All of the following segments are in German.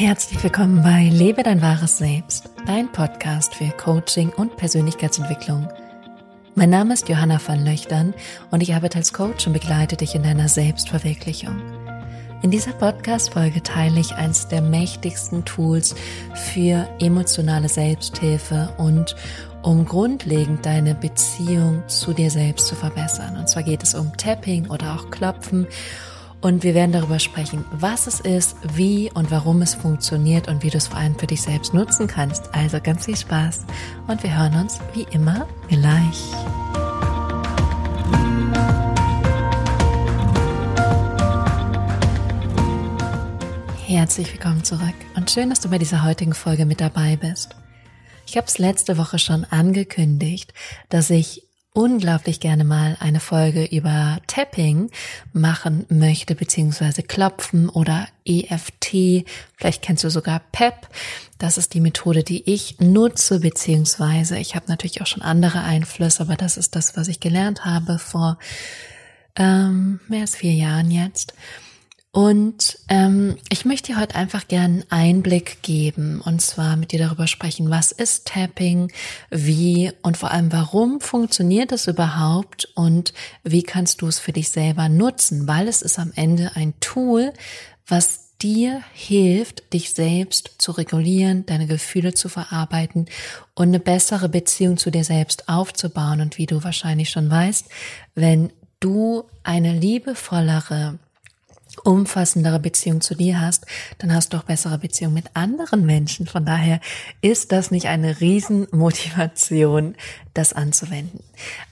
Herzlich willkommen bei Lebe dein wahres Selbst, dein Podcast für Coaching und Persönlichkeitsentwicklung. Mein Name ist Johanna van Löchtern und ich arbeite als Coach und begleite dich in deiner Selbstverwirklichung. In dieser Podcast-Folge teile ich eines der mächtigsten Tools für emotionale Selbsthilfe und um grundlegend deine Beziehung zu dir selbst zu verbessern. Und zwar geht es um Tapping oder auch Klopfen und wir werden darüber sprechen, was es ist, wie und warum es funktioniert und wie du es vor allem für dich selbst nutzen kannst. Also ganz viel Spaß und wir hören uns wie immer gleich. Herzlich willkommen zurück und schön, dass du bei dieser heutigen Folge mit dabei bist. Ich habe es letzte Woche schon angekündigt, dass ich unglaublich gerne mal eine Folge über Tapping machen möchte, beziehungsweise Klopfen oder EFT. Vielleicht kennst du sogar PEP. Das ist die Methode, die ich nutze, beziehungsweise ich habe natürlich auch schon andere Einflüsse, aber das ist das, was ich gelernt habe vor ähm, mehr als vier Jahren jetzt. Und ähm, ich möchte dir heute einfach gerne einen Einblick geben und zwar mit dir darüber sprechen, was ist Tapping, wie und vor allem warum funktioniert es überhaupt und wie kannst du es für dich selber nutzen, weil es ist am Ende ein Tool, was dir hilft, dich selbst zu regulieren, deine Gefühle zu verarbeiten und eine bessere Beziehung zu dir selbst aufzubauen. Und wie du wahrscheinlich schon weißt, wenn du eine liebevollere umfassendere Beziehung zu dir hast, dann hast du auch bessere Beziehung mit anderen Menschen. Von daher ist das nicht eine Riesenmotivation, das anzuwenden.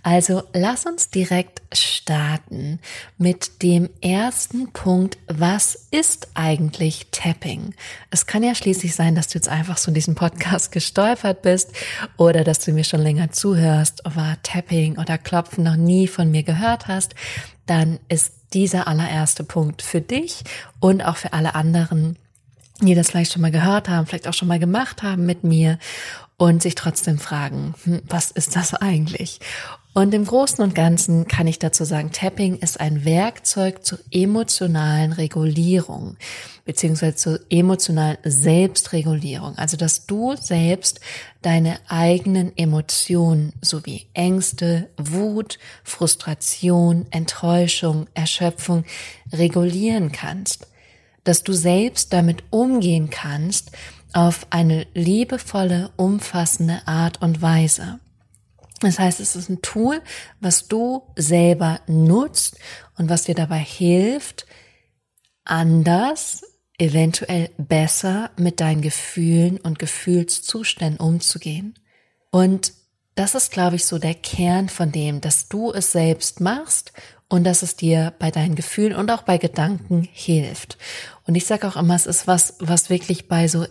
Also lass uns direkt starten mit dem ersten Punkt. Was ist eigentlich Tapping? Es kann ja schließlich sein, dass du jetzt einfach so in diesem Podcast gestolpert bist oder dass du mir schon länger zuhörst, aber Tapping oder Klopfen noch nie von mir gehört hast. Dann ist dieser allererste Punkt für dich und auch für alle anderen, die das vielleicht schon mal gehört haben, vielleicht auch schon mal gemacht haben mit mir und sich trotzdem fragen, hm, was ist das eigentlich? Und im Großen und Ganzen kann ich dazu sagen, Tapping ist ein Werkzeug zur emotionalen Regulierung beziehungsweise zur emotionalen Selbstregulierung. Also, dass du selbst deine eigenen Emotionen sowie Ängste, Wut, Frustration, Enttäuschung, Erschöpfung regulieren kannst. Dass du selbst damit umgehen kannst auf eine liebevolle, umfassende Art und Weise. Das heißt, es ist ein Tool, was du selber nutzt und was dir dabei hilft, anders, eventuell besser mit deinen Gefühlen und Gefühlszuständen umzugehen. Und das ist, glaube ich, so der Kern von dem, dass du es selbst machst und dass es dir bei deinen Gefühlen und auch bei Gedanken hilft. Und ich sage auch immer, es ist was, was wirklich bei so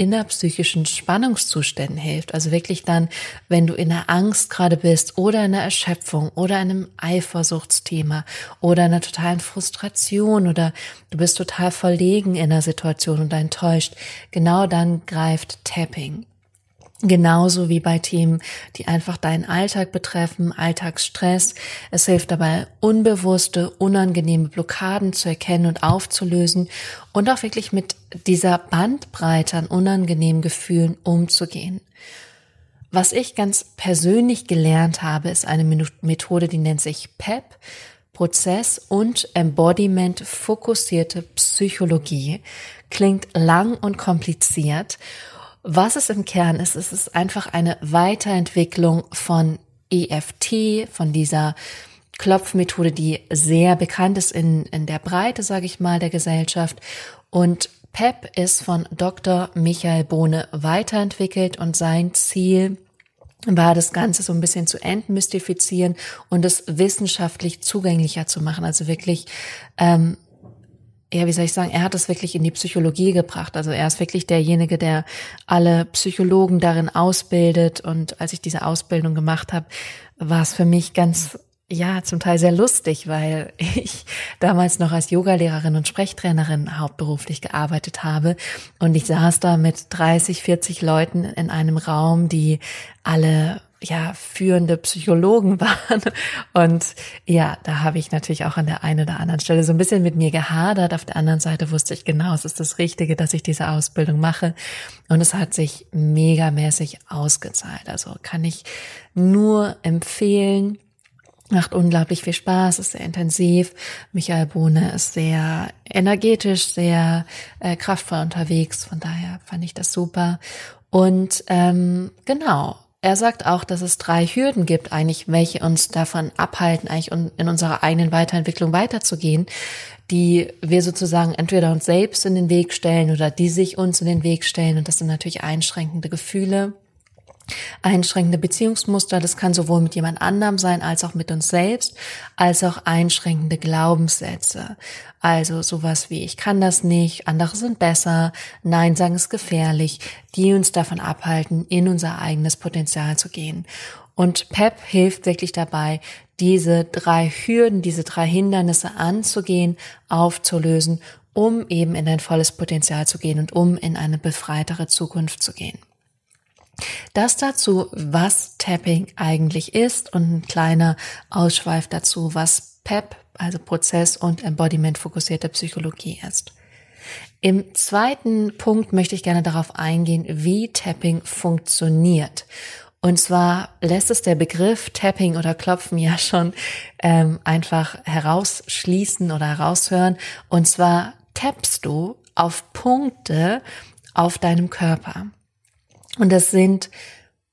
innerpsychischen Spannungszuständen hilft. Also wirklich dann, wenn du in der Angst gerade bist oder in der Erschöpfung oder einem Eifersuchtsthema oder einer totalen Frustration oder du bist total verlegen in der Situation und enttäuscht, genau dann greift Tapping. Genauso wie bei Themen, die einfach deinen Alltag betreffen, Alltagsstress. Es hilft dabei, unbewusste, unangenehme Blockaden zu erkennen und aufzulösen und auch wirklich mit dieser Bandbreite an unangenehmen Gefühlen umzugehen. Was ich ganz persönlich gelernt habe, ist eine Methode, die nennt sich PEP, Prozess und Embodiment fokussierte Psychologie. Klingt lang und kompliziert was es im Kern ist, es ist einfach eine Weiterentwicklung von EFT, von dieser Klopfmethode, die sehr bekannt ist in, in der Breite, sage ich mal, der Gesellschaft. Und PEP ist von Dr. Michael Bohne weiterentwickelt und sein Ziel war das Ganze so ein bisschen zu entmystifizieren und es wissenschaftlich zugänglicher zu machen. Also wirklich ähm, ja, wie soll ich sagen, er hat es wirklich in die Psychologie gebracht. Also er ist wirklich derjenige, der alle Psychologen darin ausbildet. Und als ich diese Ausbildung gemacht habe, war es für mich ganz, ja, zum Teil sehr lustig, weil ich damals noch als Yogalehrerin und Sprechtrainerin hauptberuflich gearbeitet habe. Und ich saß da mit 30, 40 Leuten in einem Raum, die alle ja führende Psychologen waren. Und ja, da habe ich natürlich auch an der einen oder anderen Stelle so ein bisschen mit mir gehadert. Auf der anderen Seite wusste ich genau, es ist das Richtige, dass ich diese Ausbildung mache. Und es hat sich megamäßig ausgezahlt. Also kann ich nur empfehlen. Macht unglaublich viel Spaß, ist sehr intensiv. Michael Bohne ist sehr energetisch, sehr äh, kraftvoll unterwegs. Von daher fand ich das super. Und ähm, genau, er sagt auch, dass es drei Hürden gibt, eigentlich, welche uns davon abhalten, eigentlich in unserer eigenen Weiterentwicklung weiterzugehen, die wir sozusagen entweder uns selbst in den Weg stellen oder die sich uns in den Weg stellen. Und das sind natürlich einschränkende Gefühle, einschränkende Beziehungsmuster. Das kann sowohl mit jemand anderem sein, als auch mit uns selbst, als auch einschränkende Glaubenssätze. Also sowas wie ich kann das nicht, andere sind besser, Nein sagen ist gefährlich, die uns davon abhalten, in unser eigenes Potenzial zu gehen. Und PEP hilft wirklich dabei, diese drei Hürden, diese drei Hindernisse anzugehen, aufzulösen, um eben in dein volles Potenzial zu gehen und um in eine befreitere Zukunft zu gehen. Das dazu, was Tapping eigentlich ist und ein kleiner Ausschweif dazu, was PEP also Prozess- und Embodiment-fokussierte Psychologie ist. Im zweiten Punkt möchte ich gerne darauf eingehen, wie Tapping funktioniert. Und zwar lässt es der Begriff Tapping oder Klopfen ja schon ähm, einfach herausschließen oder heraushören. Und zwar tappst du auf Punkte auf deinem Körper. Und das sind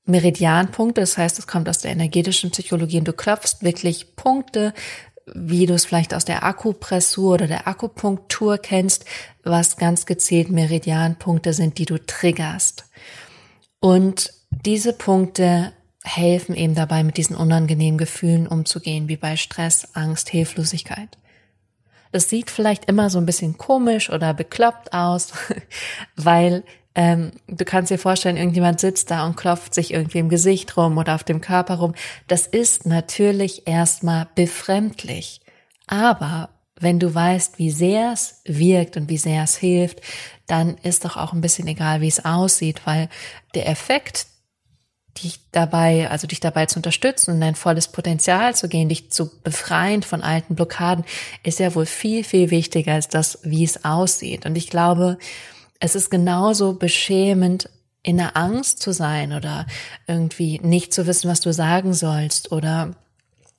Meridianpunkte, das heißt, es kommt aus der energetischen Psychologie und du klopfst wirklich Punkte wie du es vielleicht aus der Akupressur oder der Akupunktur kennst, was ganz gezielt Meridianpunkte sind, die du triggerst. Und diese Punkte helfen eben dabei, mit diesen unangenehmen Gefühlen umzugehen, wie bei Stress, Angst, Hilflosigkeit. Das sieht vielleicht immer so ein bisschen komisch oder bekloppt aus, weil ähm, du kannst dir vorstellen, irgendjemand sitzt da und klopft sich irgendwie im Gesicht rum oder auf dem Körper rum. Das ist natürlich erstmal befremdlich. Aber wenn du weißt, wie sehr es wirkt und wie sehr es hilft, dann ist doch auch ein bisschen egal, wie es aussieht, weil der Effekt, dich dabei, also dich dabei zu unterstützen und dein volles Potenzial zu gehen, dich zu befreien von alten Blockaden, ist ja wohl viel, viel wichtiger als das, wie es aussieht. Und ich glaube, es ist genauso beschämend, in der Angst zu sein oder irgendwie nicht zu wissen, was du sagen sollst oder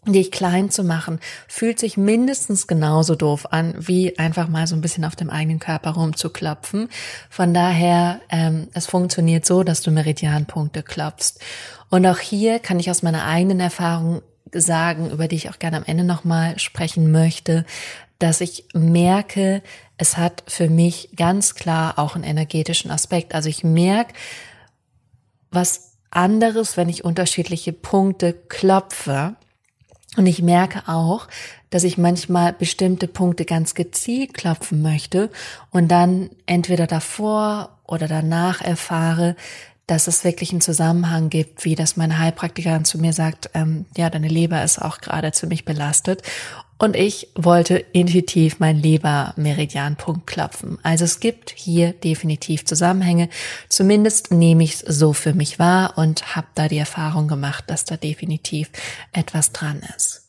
dich klein zu machen, fühlt sich mindestens genauso doof an, wie einfach mal so ein bisschen auf dem eigenen Körper rumzuklopfen. Von daher, ähm, es funktioniert so, dass du Meridianpunkte klopfst. Und auch hier kann ich aus meiner eigenen Erfahrung sagen, über die ich auch gerne am Ende nochmal sprechen möchte, dass ich merke, es hat für mich ganz klar auch einen energetischen Aspekt. Also ich merke was anderes, wenn ich unterschiedliche Punkte klopfe. Und ich merke auch, dass ich manchmal bestimmte Punkte ganz gezielt klopfen möchte und dann entweder davor oder danach erfahre, dass es wirklich einen Zusammenhang gibt, wie das meine Heilpraktikerin zu mir sagt, ähm, ja, deine Leber ist auch gerade ziemlich belastet. Und ich wollte intuitiv mein Leber-Meridianpunkt klopfen. Also es gibt hier definitiv Zusammenhänge. Zumindest nehme ich es so für mich wahr und habe da die Erfahrung gemacht, dass da definitiv etwas dran ist.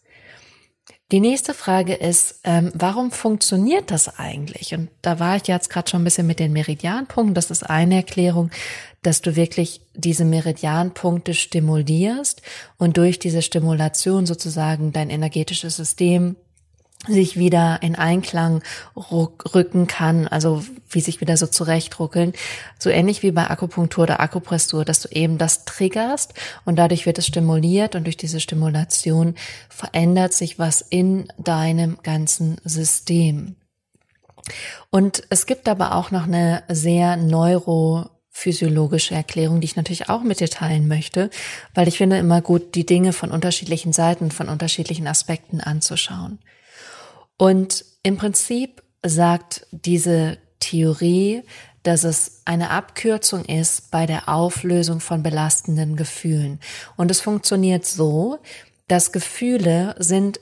Die nächste Frage ist, ähm, warum funktioniert das eigentlich? Und da war ich jetzt gerade schon ein bisschen mit den Meridianpunkten. Das ist eine Erklärung, dass du wirklich diese Meridianpunkte stimulierst und durch diese Stimulation sozusagen dein energetisches System sich wieder in Einklang rücken kann, also wie sich wieder so zurechtruckeln, so ähnlich wie bei Akupunktur oder Akupressur, dass du eben das triggerst und dadurch wird es stimuliert und durch diese Stimulation verändert sich was in deinem ganzen System. Und es gibt aber auch noch eine sehr neurophysiologische Erklärung, die ich natürlich auch mit dir teilen möchte, weil ich finde immer gut, die Dinge von unterschiedlichen Seiten, von unterschiedlichen Aspekten anzuschauen. Und im Prinzip sagt diese Theorie, dass es eine Abkürzung ist bei der Auflösung von belastenden Gefühlen. Und es funktioniert so, dass Gefühle sind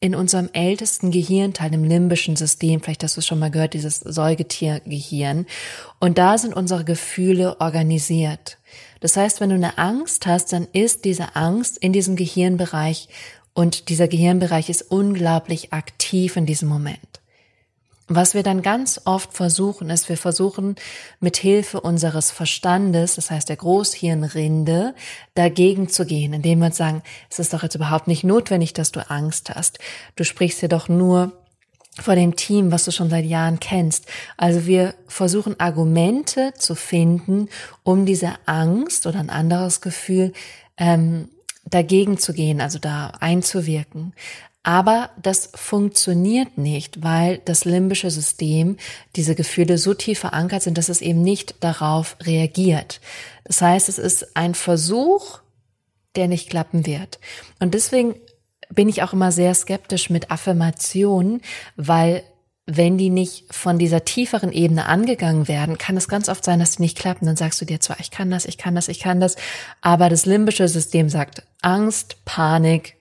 in unserem ältesten Gehirnteil, im limbischen System, vielleicht hast du es schon mal gehört, dieses Säugetiergehirn. Und da sind unsere Gefühle organisiert. Das heißt, wenn du eine Angst hast, dann ist diese Angst in diesem Gehirnbereich und dieser Gehirnbereich ist unglaublich aktiv in diesem Moment. Was wir dann ganz oft versuchen, ist, wir versuchen mit Hilfe unseres Verstandes, das heißt der Großhirnrinde, dagegen zu gehen, indem wir uns sagen, es ist doch jetzt überhaupt nicht notwendig, dass du Angst hast. Du sprichst ja doch nur vor dem Team, was du schon seit Jahren kennst. Also wir versuchen Argumente zu finden, um diese Angst oder ein anderes Gefühl ähm, dagegen zu gehen, also da einzuwirken. Aber das funktioniert nicht, weil das limbische System, diese Gefühle so tief verankert sind, dass es eben nicht darauf reagiert. Das heißt, es ist ein Versuch, der nicht klappen wird. Und deswegen bin ich auch immer sehr skeptisch mit Affirmationen, weil wenn die nicht von dieser tieferen Ebene angegangen werden, kann es ganz oft sein, dass die nicht klappen. Dann sagst du dir zwar, ich kann das, ich kann das, ich kann das, aber das limbische System sagt Angst, Panik,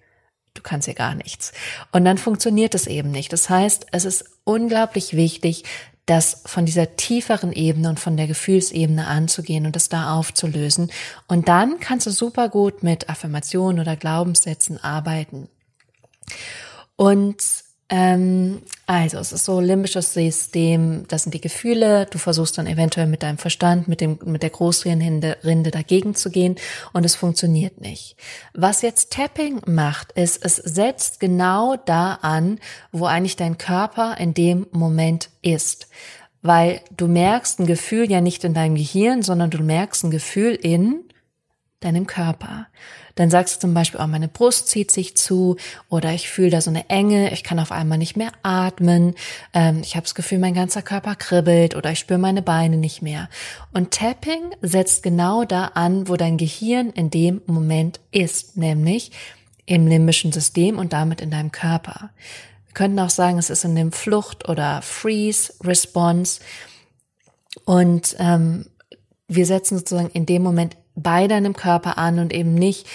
du kannst hier gar nichts. Und dann funktioniert es eben nicht. Das heißt, es ist unglaublich wichtig, das von dieser tieferen Ebene und von der Gefühlsebene anzugehen und das da aufzulösen. Und dann kannst du super gut mit Affirmationen oder Glaubenssätzen arbeiten. Und also es ist so limbisches System, das sind die Gefühle, du versuchst dann eventuell mit deinem Verstand, mit dem mit der Großrinde dagegen zu gehen und es funktioniert nicht. Was jetzt Tapping macht, ist, es setzt genau da an, wo eigentlich dein Körper in dem Moment ist. Weil du merkst ein Gefühl ja nicht in deinem Gehirn, sondern du merkst ein Gefühl in deinem Körper. Dann sagst du zum Beispiel, oh, meine Brust zieht sich zu oder ich fühle da so eine Enge, ich kann auf einmal nicht mehr atmen, ähm, ich habe das Gefühl, mein ganzer Körper kribbelt oder ich spüre meine Beine nicht mehr. Und Tapping setzt genau da an, wo dein Gehirn in dem Moment ist, nämlich im limbischen System und damit in deinem Körper. Wir könnten auch sagen, es ist in dem Flucht- oder Freeze-Response. Und ähm, wir setzen sozusagen in dem Moment bei deinem Körper an und eben nicht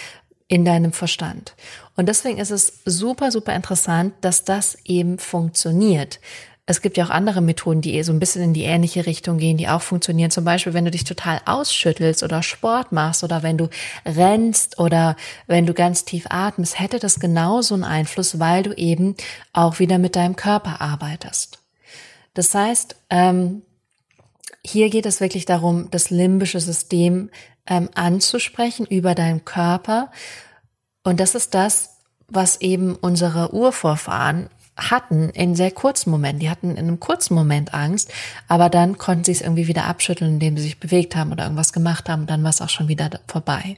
in deinem Verstand. Und deswegen ist es super, super interessant, dass das eben funktioniert. Es gibt ja auch andere Methoden, die so ein bisschen in die ähnliche Richtung gehen, die auch funktionieren. Zum Beispiel, wenn du dich total ausschüttelst oder Sport machst oder wenn du rennst oder wenn du ganz tief atmest, hätte das genauso einen Einfluss, weil du eben auch wieder mit deinem Körper arbeitest. Das heißt, ähm, hier geht es wirklich darum, das limbische System ähm, anzusprechen über deinen Körper. Und das ist das, was eben unsere Urvorfahren hatten in sehr kurzen Momenten. Die hatten in einem kurzen Moment Angst, aber dann konnten sie es irgendwie wieder abschütteln, indem sie sich bewegt haben oder irgendwas gemacht haben und dann war es auch schon wieder vorbei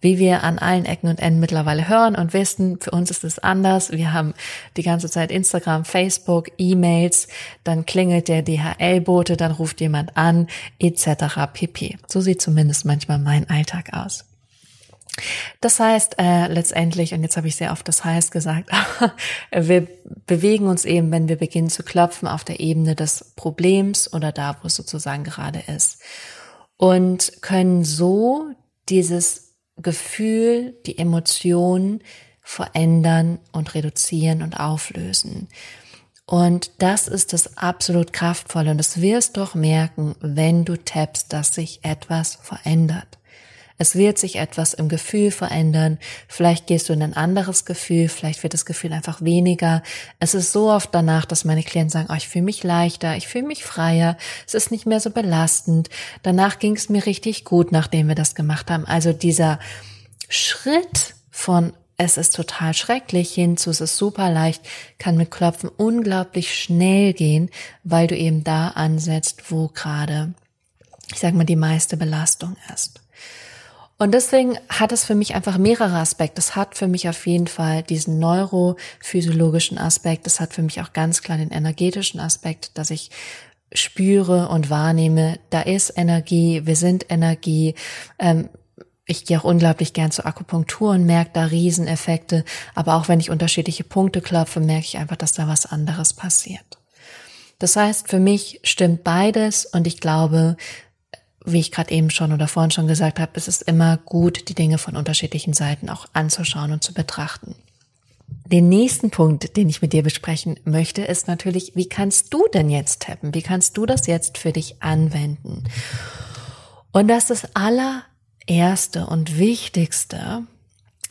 wie wir an allen Ecken und Enden mittlerweile hören und wissen, für uns ist es anders. Wir haben die ganze Zeit Instagram, Facebook, E-Mails, dann klingelt der DHL-Bote, dann ruft jemand an, etc. pp. So sieht zumindest manchmal mein Alltag aus. Das heißt äh, letztendlich, und jetzt habe ich sehr oft das heißt gesagt, wir bewegen uns eben, wenn wir beginnen zu klopfen, auf der Ebene des Problems oder da, wo es sozusagen gerade ist. Und können so dieses Gefühl, die Emotion verändern und reduzieren und auflösen. Und das ist das absolut kraftvolle. Und das wirst doch merken, wenn du tappst, dass sich etwas verändert. Es wird sich etwas im Gefühl verändern. Vielleicht gehst du in ein anderes Gefühl. Vielleicht wird das Gefühl einfach weniger. Es ist so oft danach, dass meine Klienten sagen, oh, ich fühle mich leichter, ich fühle mich freier. Es ist nicht mehr so belastend. Danach ging es mir richtig gut, nachdem wir das gemacht haben. Also dieser Schritt von es ist total schrecklich hinzu, es ist super leicht, kann mit Klopfen unglaublich schnell gehen, weil du eben da ansetzt, wo gerade, ich sag mal, die meiste Belastung ist. Und deswegen hat es für mich einfach mehrere Aspekte. Es hat für mich auf jeden Fall diesen neurophysiologischen Aspekt. Es hat für mich auch ganz klar den energetischen Aspekt, dass ich spüre und wahrnehme, da ist Energie, wir sind Energie. Ähm, ich gehe auch unglaublich gern zur Akupunktur und merke da Rieseneffekte. Aber auch wenn ich unterschiedliche Punkte klopfe, merke ich einfach, dass da was anderes passiert. Das heißt, für mich stimmt beides und ich glaube, wie ich gerade eben schon oder vorhin schon gesagt habe, es ist immer gut, die Dinge von unterschiedlichen Seiten auch anzuschauen und zu betrachten. Den nächsten Punkt, den ich mit dir besprechen möchte, ist natürlich, wie kannst du denn jetzt tappen? Wie kannst du das jetzt für dich anwenden? Und das ist aller erste und wichtigste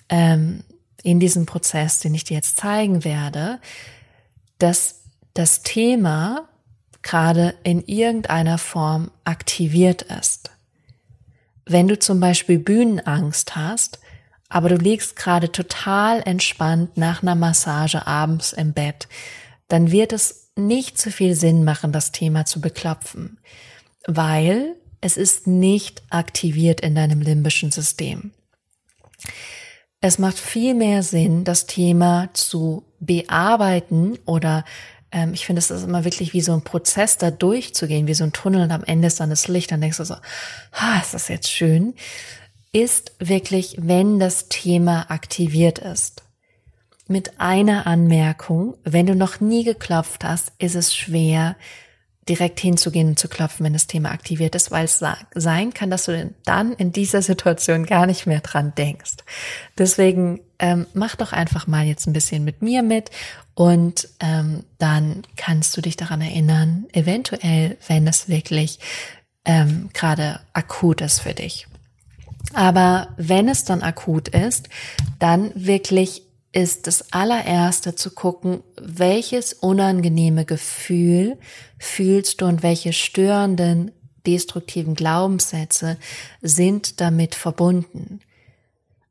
ähm, in diesem Prozess, den ich dir jetzt zeigen werde, dass das Thema gerade in irgendeiner Form aktiviert ist. Wenn du zum Beispiel Bühnenangst hast, aber du liegst gerade total entspannt nach einer Massage abends im Bett, dann wird es nicht so viel Sinn machen, das Thema zu beklopfen, weil es ist nicht aktiviert in deinem limbischen System. Es macht viel mehr Sinn, das Thema zu bearbeiten oder ähm, ich finde, es ist immer wirklich wie so ein Prozess, da durchzugehen, wie so ein Tunnel und am Ende ist dann das Licht, dann denkst du so, ah, ist das jetzt schön, ist wirklich, wenn das Thema aktiviert ist. Mit einer Anmerkung, wenn du noch nie geklopft hast, ist es schwer, direkt hinzugehen und zu klopfen, wenn das Thema aktiviert ist, weil es sein kann, dass du dann in dieser Situation gar nicht mehr dran denkst. Deswegen ähm, mach doch einfach mal jetzt ein bisschen mit mir mit und ähm, dann kannst du dich daran erinnern, eventuell, wenn es wirklich ähm, gerade akut ist für dich. Aber wenn es dann akut ist, dann wirklich ist das allererste zu gucken, welches unangenehme Gefühl fühlst du und welche störenden, destruktiven Glaubenssätze sind damit verbunden.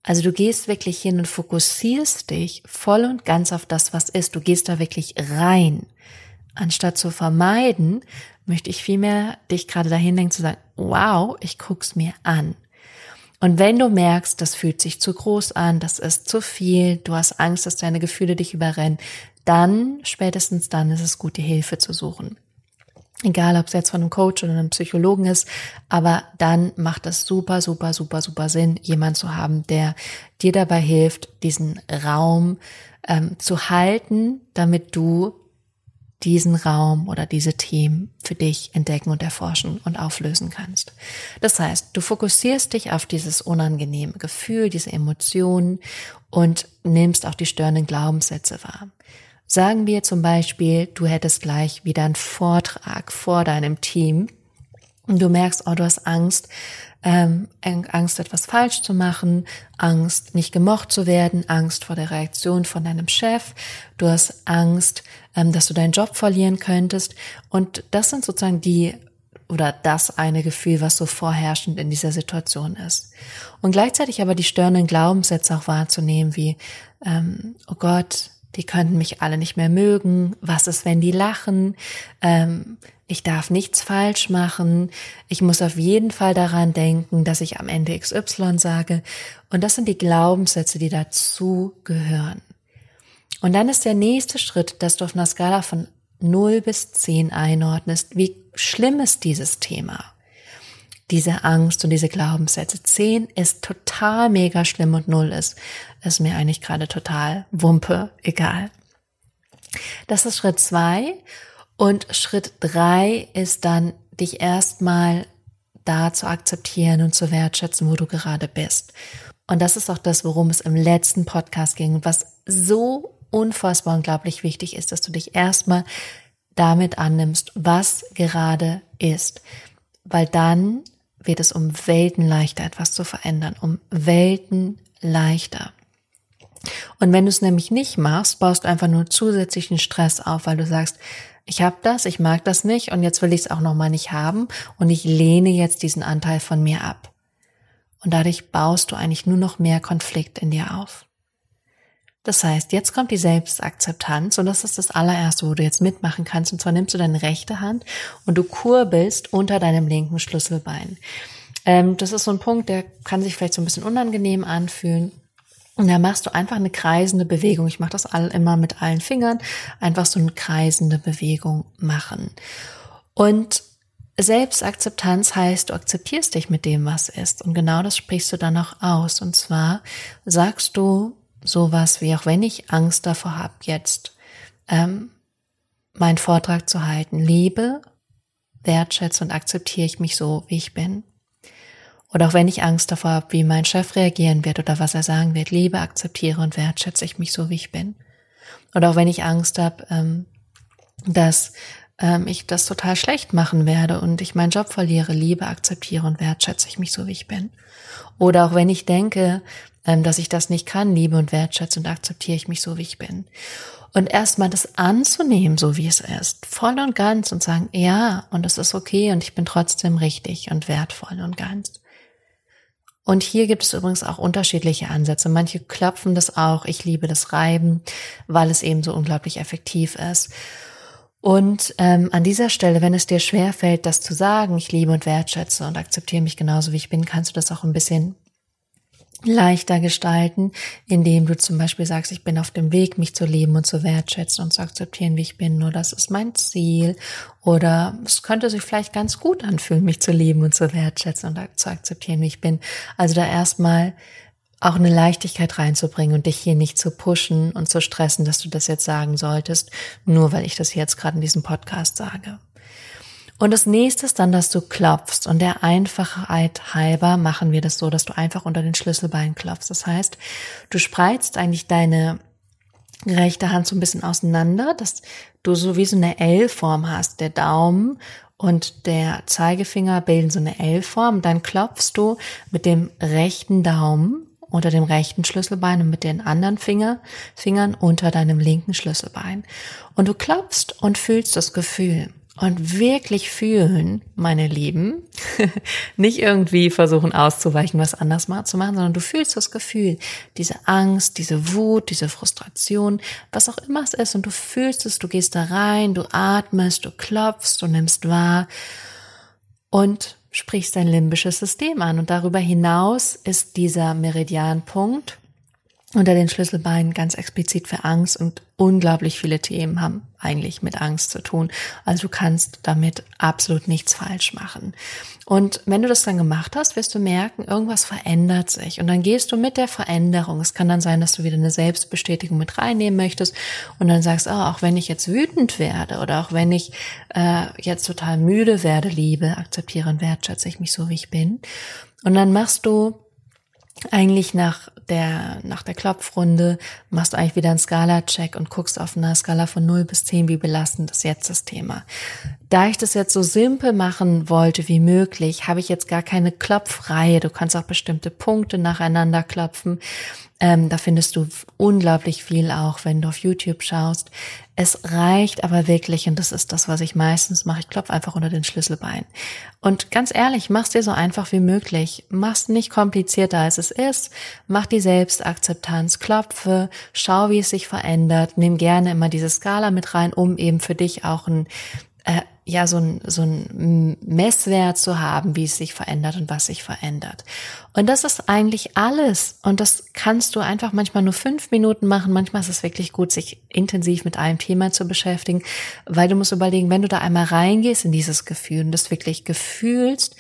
Also du gehst wirklich hin und fokussierst dich voll und ganz auf das, was ist. Du gehst da wirklich rein. Anstatt zu vermeiden, möchte ich vielmehr dich gerade dahin denken zu sagen, wow, ich guck's mir an. Und wenn du merkst, das fühlt sich zu groß an, das ist zu viel, du hast Angst, dass deine Gefühle dich überrennen, dann, spätestens dann ist es gut, die Hilfe zu suchen. Egal, ob es jetzt von einem Coach oder einem Psychologen ist, aber dann macht es super, super, super, super Sinn, jemand zu haben, der dir dabei hilft, diesen Raum ähm, zu halten, damit du diesen Raum oder diese Themen für dich entdecken und erforschen und auflösen kannst. Das heißt, du fokussierst dich auf dieses unangenehme Gefühl, diese Emotionen und nimmst auch die störenden Glaubenssätze wahr. Sagen wir zum Beispiel, du hättest gleich wieder einen Vortrag vor deinem Team und du merkst, oh, du hast Angst, ähm, Angst, etwas falsch zu machen, Angst, nicht gemocht zu werden, Angst vor der Reaktion von deinem Chef, du hast Angst, ähm, dass du deinen Job verlieren könntest. Und das sind sozusagen die oder das eine Gefühl, was so vorherrschend in dieser Situation ist. Und gleichzeitig aber die störenden Glaubenssätze auch wahrzunehmen, wie, ähm, oh Gott, die könnten mich alle nicht mehr mögen, was ist, wenn die lachen, ähm, ich darf nichts falsch machen, ich muss auf jeden Fall daran denken, dass ich am Ende XY sage. Und das sind die Glaubenssätze, die dazu gehören. Und dann ist der nächste Schritt, dass du auf einer Skala von 0 bis 10 einordnest, wie schlimm ist dieses Thema. Diese Angst und diese Glaubenssätze. 10 ist total mega schlimm und 0 ist, ist mir eigentlich gerade total Wumpe, egal. Das ist Schritt 2 und Schritt drei ist dann, dich erstmal da zu akzeptieren und zu wertschätzen, wo du gerade bist. Und das ist auch das, worum es im letzten Podcast ging, was so unfassbar unglaublich wichtig ist, dass du dich erstmal damit annimmst, was gerade ist. Weil dann wird es um Welten leichter, etwas zu verändern, um Welten leichter. Und wenn du es nämlich nicht machst, baust du einfach nur zusätzlichen Stress auf, weil du sagst, ich habe das, ich mag das nicht und jetzt will ich es auch nochmal nicht haben und ich lehne jetzt diesen Anteil von mir ab. Und dadurch baust du eigentlich nur noch mehr Konflikt in dir auf. Das heißt, jetzt kommt die Selbstakzeptanz und das ist das allererste, wo du jetzt mitmachen kannst. Und zwar nimmst du deine rechte Hand und du kurbelst unter deinem linken Schlüsselbein. Ähm, das ist so ein Punkt, der kann sich vielleicht so ein bisschen unangenehm anfühlen. Und da machst du einfach eine kreisende Bewegung. Ich mache das all, immer mit allen Fingern. Einfach so eine kreisende Bewegung machen. Und Selbstakzeptanz heißt, du akzeptierst dich mit dem, was ist. Und genau das sprichst du dann auch aus. Und zwar sagst du sowas wie, auch wenn ich Angst davor habe, jetzt ähm, meinen Vortrag zu halten, liebe, wertschätze und akzeptiere ich mich so, wie ich bin. Oder auch wenn ich Angst davor habe, wie mein Chef reagieren wird oder was er sagen wird, liebe, akzeptiere und wertschätze ich mich so, wie ich bin. Oder auch wenn ich Angst habe, ähm, dass ähm, ich das total schlecht machen werde und ich meinen Job verliere, liebe, akzeptiere und wertschätze ich mich so, wie ich bin. Oder auch wenn ich denke, ähm, dass ich das nicht kann, liebe und wertschätze und akzeptiere ich mich so, wie ich bin. Und erstmal das anzunehmen, so wie es ist, voll und ganz und sagen, ja, und es ist okay und ich bin trotzdem richtig und wertvoll und ganz. Und hier gibt es übrigens auch unterschiedliche Ansätze. Manche klopfen das auch. Ich liebe das Reiben, weil es eben so unglaublich effektiv ist. Und ähm, an dieser Stelle, wenn es dir schwer fällt, das zu sagen, ich liebe und wertschätze und akzeptiere mich genauso wie ich bin, kannst du das auch ein bisschen leichter gestalten, indem du zum Beispiel sagst, ich bin auf dem Weg, mich zu lieben und zu wertschätzen und zu akzeptieren, wie ich bin, nur das ist mein Ziel. Oder es könnte sich vielleicht ganz gut anfühlen, mich zu lieben und zu wertschätzen und zu akzeptieren, wie ich bin. Also da erstmal auch eine Leichtigkeit reinzubringen und dich hier nicht zu pushen und zu stressen, dass du das jetzt sagen solltest, nur weil ich das jetzt gerade in diesem Podcast sage. Und das nächste ist dann, dass du klopfst. Und der Einfachheit halber machen wir das so, dass du einfach unter den Schlüsselbein klopfst. Das heißt, du spreizt eigentlich deine rechte Hand so ein bisschen auseinander, dass du so wie so eine L-Form hast. Der Daumen und der Zeigefinger bilden so eine L-Form. Dann klopfst du mit dem rechten Daumen unter dem rechten Schlüsselbein und mit den anderen Finger, Fingern unter deinem linken Schlüsselbein. Und du klopfst und fühlst das Gefühl und wirklich fühlen, meine Lieben, nicht irgendwie versuchen auszuweichen, was anders mal zu machen, sondern du fühlst das Gefühl, diese Angst, diese Wut, diese Frustration, was auch immer es ist. Und du fühlst es, du gehst da rein, du atmest, du klopfst, du nimmst wahr und sprichst dein limbisches System an. Und darüber hinaus ist dieser Meridianpunkt unter den Schlüsselbeinen ganz explizit für Angst und unglaublich viele Themen haben eigentlich mit Angst zu tun. Also du kannst damit absolut nichts falsch machen. Und wenn du das dann gemacht hast, wirst du merken, irgendwas verändert sich. Und dann gehst du mit der Veränderung. Es kann dann sein, dass du wieder eine Selbstbestätigung mit reinnehmen möchtest und dann sagst, oh, auch wenn ich jetzt wütend werde oder auch wenn ich äh, jetzt total müde werde, liebe, akzeptiere und wertschätze ich mich so, wie ich bin. Und dann machst du eigentlich nach der, nach der Klopfrunde machst du eigentlich wieder einen Skala-Check und guckst auf einer Skala von 0 bis 10, wie belastend ist jetzt das Thema. Da ich das jetzt so simpel machen wollte wie möglich, habe ich jetzt gar keine Klopfreihe. Du kannst auch bestimmte Punkte nacheinander klopfen. Ähm, da findest du unglaublich viel auch, wenn du auf YouTube schaust. Es reicht aber wirklich, und das ist das, was ich meistens mache, ich klopfe einfach unter den Schlüsselbein. Und ganz ehrlich, mach's dir so einfach wie möglich. Mach's nicht komplizierter als es ist. Mach die Selbstakzeptanz, klopfe, schau, wie es sich verändert. Nimm gerne immer diese Skala mit rein, um eben für dich auch ein äh, ja so ein, so ein Messwert zu haben, wie es sich verändert und was sich verändert. Und das ist eigentlich alles. Und das kannst du einfach manchmal nur fünf Minuten machen. Manchmal ist es wirklich gut, sich intensiv mit einem Thema zu beschäftigen, weil du musst überlegen, wenn du da einmal reingehst in dieses Gefühl und das wirklich gefühlst,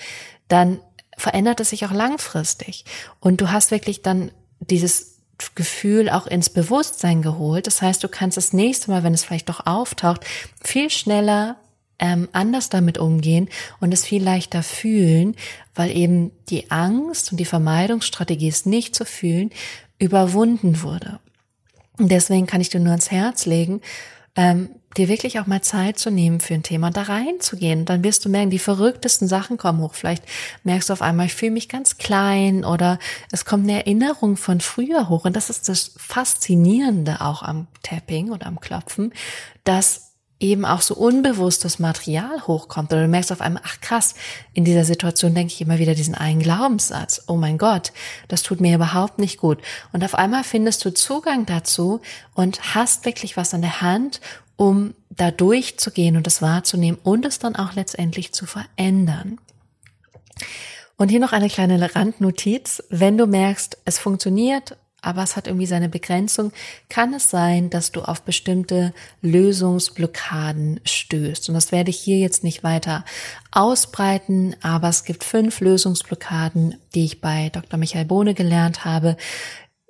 dann verändert es sich auch langfristig. Und du hast wirklich dann dieses Gefühl auch ins Bewusstsein geholt. Das heißt, du kannst das nächste Mal, wenn es vielleicht doch auftaucht, viel schneller ähm, anders damit umgehen und es viel leichter fühlen, weil eben die Angst und die Vermeidungsstrategie, es nicht zu fühlen, überwunden wurde. Und deswegen kann ich dir nur ans Herz legen, ähm, dir wirklich auch mal Zeit zu nehmen für ein Thema, da reinzugehen. Dann wirst du merken, die verrücktesten Sachen kommen hoch. Vielleicht merkst du auf einmal, ich fühle mich ganz klein oder es kommt eine Erinnerung von früher hoch. Und das ist das Faszinierende auch am Tapping und am Klopfen, dass eben auch so unbewusstes Material hochkommt oder du merkst auf einmal, ach krass, in dieser Situation denke ich immer wieder diesen einen Glaubenssatz, oh mein Gott, das tut mir überhaupt nicht gut. Und auf einmal findest du Zugang dazu und hast wirklich was an der Hand, um da durchzugehen und es wahrzunehmen und es dann auch letztendlich zu verändern. Und hier noch eine kleine Randnotiz. Wenn du merkst, es funktioniert aber es hat irgendwie seine Begrenzung, kann es sein, dass du auf bestimmte Lösungsblockaden stößt. Und das werde ich hier jetzt nicht weiter ausbreiten, aber es gibt fünf Lösungsblockaden, die ich bei Dr. Michael Bohne gelernt habe,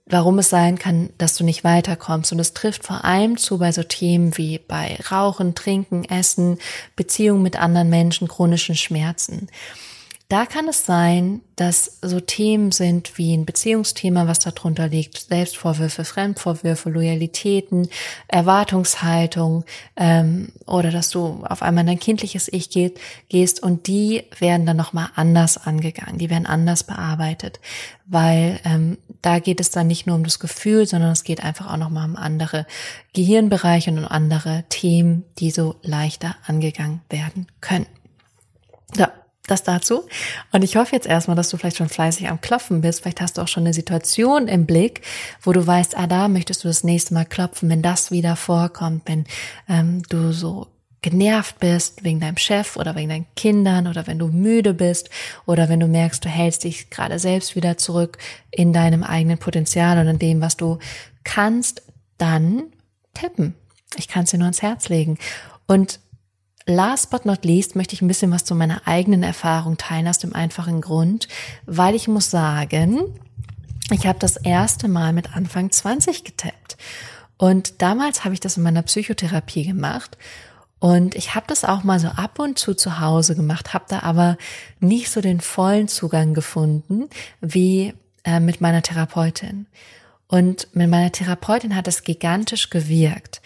warum es sein kann, dass du nicht weiterkommst. Und es trifft vor allem zu bei so Themen wie bei Rauchen, Trinken, Essen, Beziehungen mit anderen Menschen, chronischen Schmerzen. Da kann es sein, dass so Themen sind wie ein Beziehungsthema, was darunter liegt, Selbstvorwürfe, Fremdvorwürfe, Loyalitäten, Erwartungshaltung ähm, oder dass du auf einmal in dein kindliches Ich geht, gehst und die werden dann nochmal anders angegangen, die werden anders bearbeitet, weil ähm, da geht es dann nicht nur um das Gefühl, sondern es geht einfach auch nochmal um andere Gehirnbereiche und um andere Themen, die so leichter angegangen werden können. Ja, das dazu. Und ich hoffe jetzt erstmal, dass du vielleicht schon fleißig am Klopfen bist. Vielleicht hast du auch schon eine Situation im Blick, wo du weißt, ah, da möchtest du das nächste Mal klopfen, wenn das wieder vorkommt, wenn ähm, du so genervt bist wegen deinem Chef oder wegen deinen Kindern oder wenn du müde bist oder wenn du merkst, du hältst dich gerade selbst wieder zurück in deinem eigenen Potenzial und in dem, was du kannst, dann tippen. Ich kann es dir nur ans Herz legen. Und Last but not least möchte ich ein bisschen was zu meiner eigenen Erfahrung teilen, aus dem einfachen Grund, weil ich muss sagen, ich habe das erste Mal mit Anfang 20 getappt. Und damals habe ich das in meiner Psychotherapie gemacht. Und ich habe das auch mal so ab und zu zu Hause gemacht, habe da aber nicht so den vollen Zugang gefunden wie äh, mit meiner Therapeutin. Und mit meiner Therapeutin hat es gigantisch gewirkt.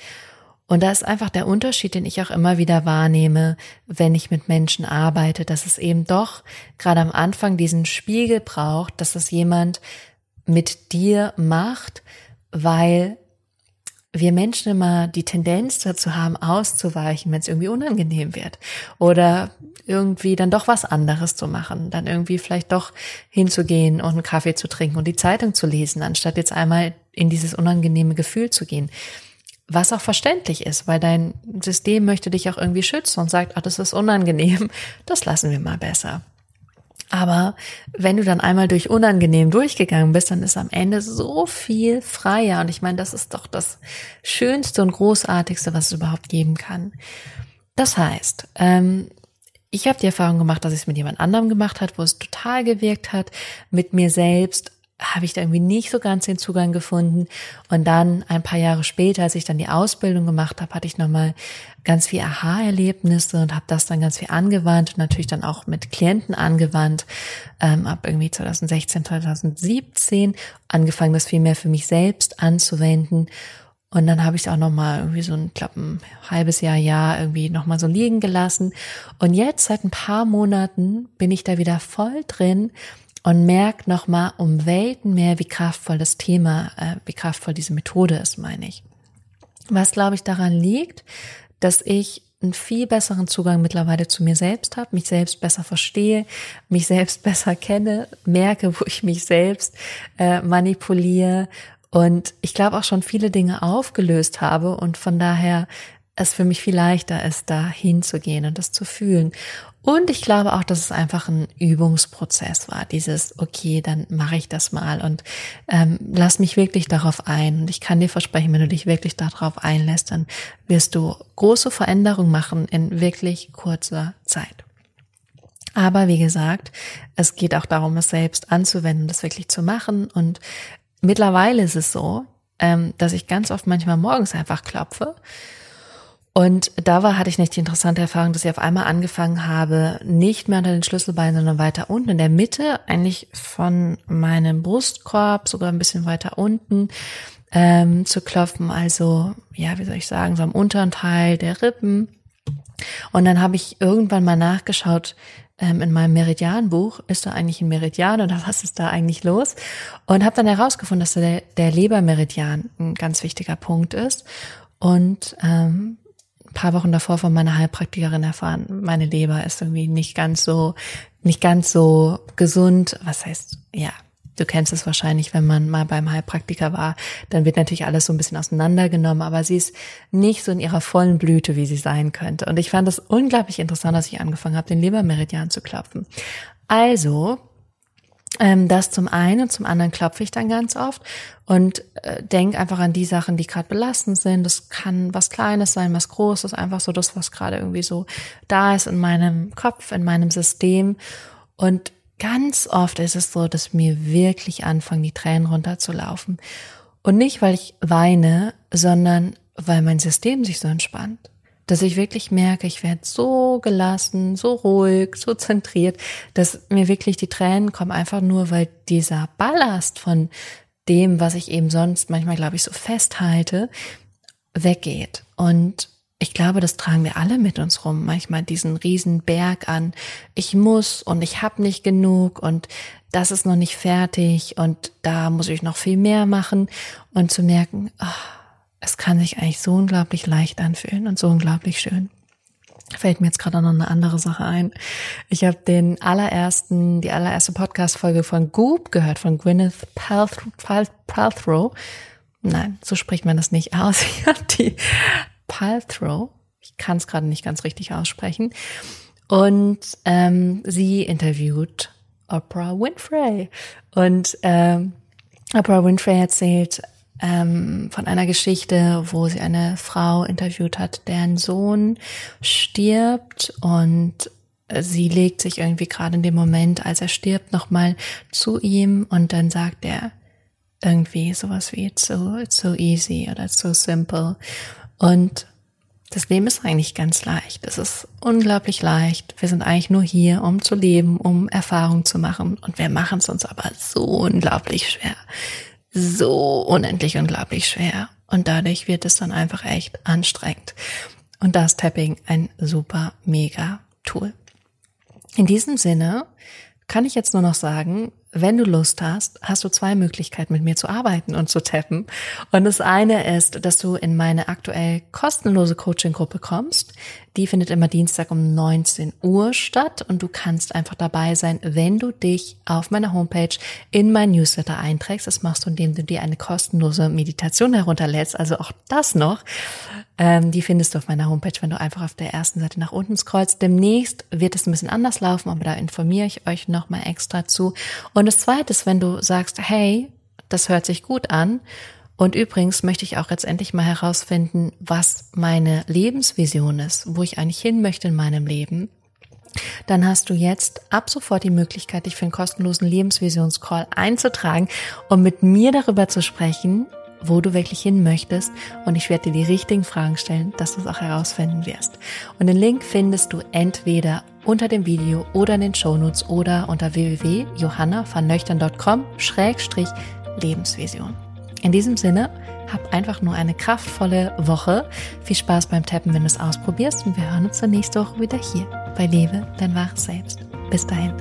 Und da ist einfach der Unterschied, den ich auch immer wieder wahrnehme, wenn ich mit Menschen arbeite, dass es eben doch gerade am Anfang diesen Spiegel braucht, dass das jemand mit dir macht, weil wir Menschen immer die Tendenz dazu haben, auszuweichen, wenn es irgendwie unangenehm wird. Oder irgendwie dann doch was anderes zu machen. Dann irgendwie vielleicht doch hinzugehen und einen Kaffee zu trinken und die Zeitung zu lesen, anstatt jetzt einmal in dieses unangenehme Gefühl zu gehen. Was auch verständlich ist, weil dein System möchte dich auch irgendwie schützen und sagt, ach, das ist unangenehm, das lassen wir mal besser. Aber wenn du dann einmal durch unangenehm durchgegangen bist, dann ist am Ende so viel freier. Und ich meine, das ist doch das Schönste und Großartigste, was es überhaupt geben kann. Das heißt, ähm, ich habe die Erfahrung gemacht, dass ich es mit jemand anderem gemacht hat, wo es total gewirkt hat, mit mir selbst habe ich da irgendwie nicht so ganz den Zugang gefunden. Und dann ein paar Jahre später, als ich dann die Ausbildung gemacht habe, hatte ich nochmal ganz viel Aha-Erlebnisse und habe das dann ganz viel angewandt und natürlich dann auch mit Klienten angewandt. Ähm, ab irgendwie 2016, 2017 angefangen, das viel mehr für mich selbst anzuwenden. Und dann habe ich es auch nochmal irgendwie so ein, glaube ein halbes Jahr, Jahr irgendwie nochmal so liegen gelassen. Und jetzt seit ein paar Monaten bin ich da wieder voll drin und merkt nochmal um Welten mehr, wie kraftvoll das Thema, äh, wie kraftvoll diese Methode ist, meine ich. Was, glaube ich, daran liegt, dass ich einen viel besseren Zugang mittlerweile zu mir selbst habe, mich selbst besser verstehe, mich selbst besser kenne, merke, wo ich mich selbst äh, manipuliere und ich glaube auch schon viele Dinge aufgelöst habe und von daher es für mich viel leichter ist, da hinzugehen und das zu fühlen. Und ich glaube auch, dass es einfach ein Übungsprozess war. Dieses, okay, dann mache ich das mal und ähm, lass mich wirklich darauf ein. Und ich kann dir versprechen, wenn du dich wirklich darauf einlässt, dann wirst du große Veränderungen machen in wirklich kurzer Zeit. Aber wie gesagt, es geht auch darum, es selbst anzuwenden, das wirklich zu machen. Und mittlerweile ist es so, ähm, dass ich ganz oft manchmal morgens einfach klopfe und da war, hatte ich nicht die interessante Erfahrung, dass ich auf einmal angefangen habe, nicht mehr unter den Schlüsselbeinen, sondern weiter unten in der Mitte, eigentlich von meinem Brustkorb, sogar ein bisschen weiter unten, ähm, zu klopfen. Also, ja, wie soll ich sagen, so am unteren Teil der Rippen. Und dann habe ich irgendwann mal nachgeschaut, ähm, in meinem Meridianbuch, ist da eigentlich ein Meridian oder was ist da eigentlich los? Und habe dann herausgefunden, dass der, der Lebermeridian ein ganz wichtiger Punkt ist. Und ähm, paar Wochen davor von meiner Heilpraktikerin erfahren, meine Leber ist irgendwie nicht ganz so, nicht ganz so gesund. Was heißt, ja, du kennst es wahrscheinlich, wenn man mal beim Heilpraktiker war, dann wird natürlich alles so ein bisschen auseinandergenommen, aber sie ist nicht so in ihrer vollen Blüte, wie sie sein könnte. Und ich fand es unglaublich interessant, dass ich angefangen habe, den Lebermeridian zu klopfen. Also ähm, das zum einen und zum anderen klopfe ich dann ganz oft und äh, denk einfach an die Sachen, die gerade belastend sind. Das kann was Kleines sein, was Großes, einfach so das, was gerade irgendwie so da ist in meinem Kopf, in meinem System. Und ganz oft ist es so, dass mir wirklich anfangen, die Tränen runterzulaufen. Und nicht, weil ich weine, sondern weil mein System sich so entspannt dass ich wirklich merke, ich werde so gelassen, so ruhig, so zentriert, dass mir wirklich die Tränen kommen, einfach nur, weil dieser Ballast von dem, was ich eben sonst manchmal, glaube ich, so festhalte, weggeht. Und ich glaube, das tragen wir alle mit uns rum. Manchmal diesen riesen Berg an, ich muss und ich habe nicht genug und das ist noch nicht fertig und da muss ich noch viel mehr machen und zu merken, oh, es kann sich eigentlich so unglaublich leicht anfühlen und so unglaublich schön. Fällt mir jetzt gerade noch eine andere Sache ein. Ich habe den allerersten, die allererste Podcast-Folge von Goop gehört, von Gwyneth Paltrow. Nein, so spricht man das nicht aus. Ich habe die Paltrow, ich kann es gerade nicht ganz richtig aussprechen, und ähm, sie interviewt Oprah Winfrey. Und ähm, Oprah Winfrey erzählt ähm, von einer Geschichte, wo sie eine Frau interviewt hat, deren Sohn stirbt und sie legt sich irgendwie gerade in dem Moment, als er stirbt, nochmal zu ihm und dann sagt er irgendwie sowas wie it's so, it's so easy oder it's so simple. Und das Leben ist eigentlich ganz leicht. Es ist unglaublich leicht. Wir sind eigentlich nur hier, um zu leben, um Erfahrungen zu machen. Und wir machen es uns aber so unglaublich schwer so unendlich unglaublich schwer. Und dadurch wird es dann einfach echt anstrengend. Und da ist Tapping ein super, mega Tool. In diesem Sinne kann ich jetzt nur noch sagen, wenn du Lust hast, hast du zwei Möglichkeiten, mit mir zu arbeiten und zu tappen. Und das eine ist, dass du in meine aktuell kostenlose Coaching-Gruppe kommst. Die findet immer Dienstag um 19 Uhr statt und du kannst einfach dabei sein, wenn du dich auf meiner Homepage in mein Newsletter einträgst. Das machst du, indem du dir eine kostenlose Meditation herunterlädst. Also auch das noch. Ähm, die findest du auf meiner Homepage, wenn du einfach auf der ersten Seite nach unten scrollst. Demnächst wird es ein bisschen anders laufen, aber da informiere ich euch nochmal extra zu. Das zweite ist, wenn du sagst, hey, das hört sich gut an und übrigens möchte ich auch jetzt endlich mal herausfinden, was meine Lebensvision ist, wo ich eigentlich hin möchte in meinem Leben. Dann hast du jetzt ab sofort die Möglichkeit, dich für einen kostenlosen Lebensvisionscall einzutragen und mit mir darüber zu sprechen, wo du wirklich hin möchtest. Und ich werde dir die richtigen Fragen stellen, dass du es auch herausfinden wirst. Und den Link findest du entweder unter dem Video oder in den Shownotes oder unter www.johannavernöchtern.com-lebensvision. In diesem Sinne, hab einfach nur eine kraftvolle Woche. Viel Spaß beim Tappen, wenn du es ausprobierst. Und wir hören uns dann nächste Woche wieder hier bei Lebe, dein wahres Selbst. Bis dahin.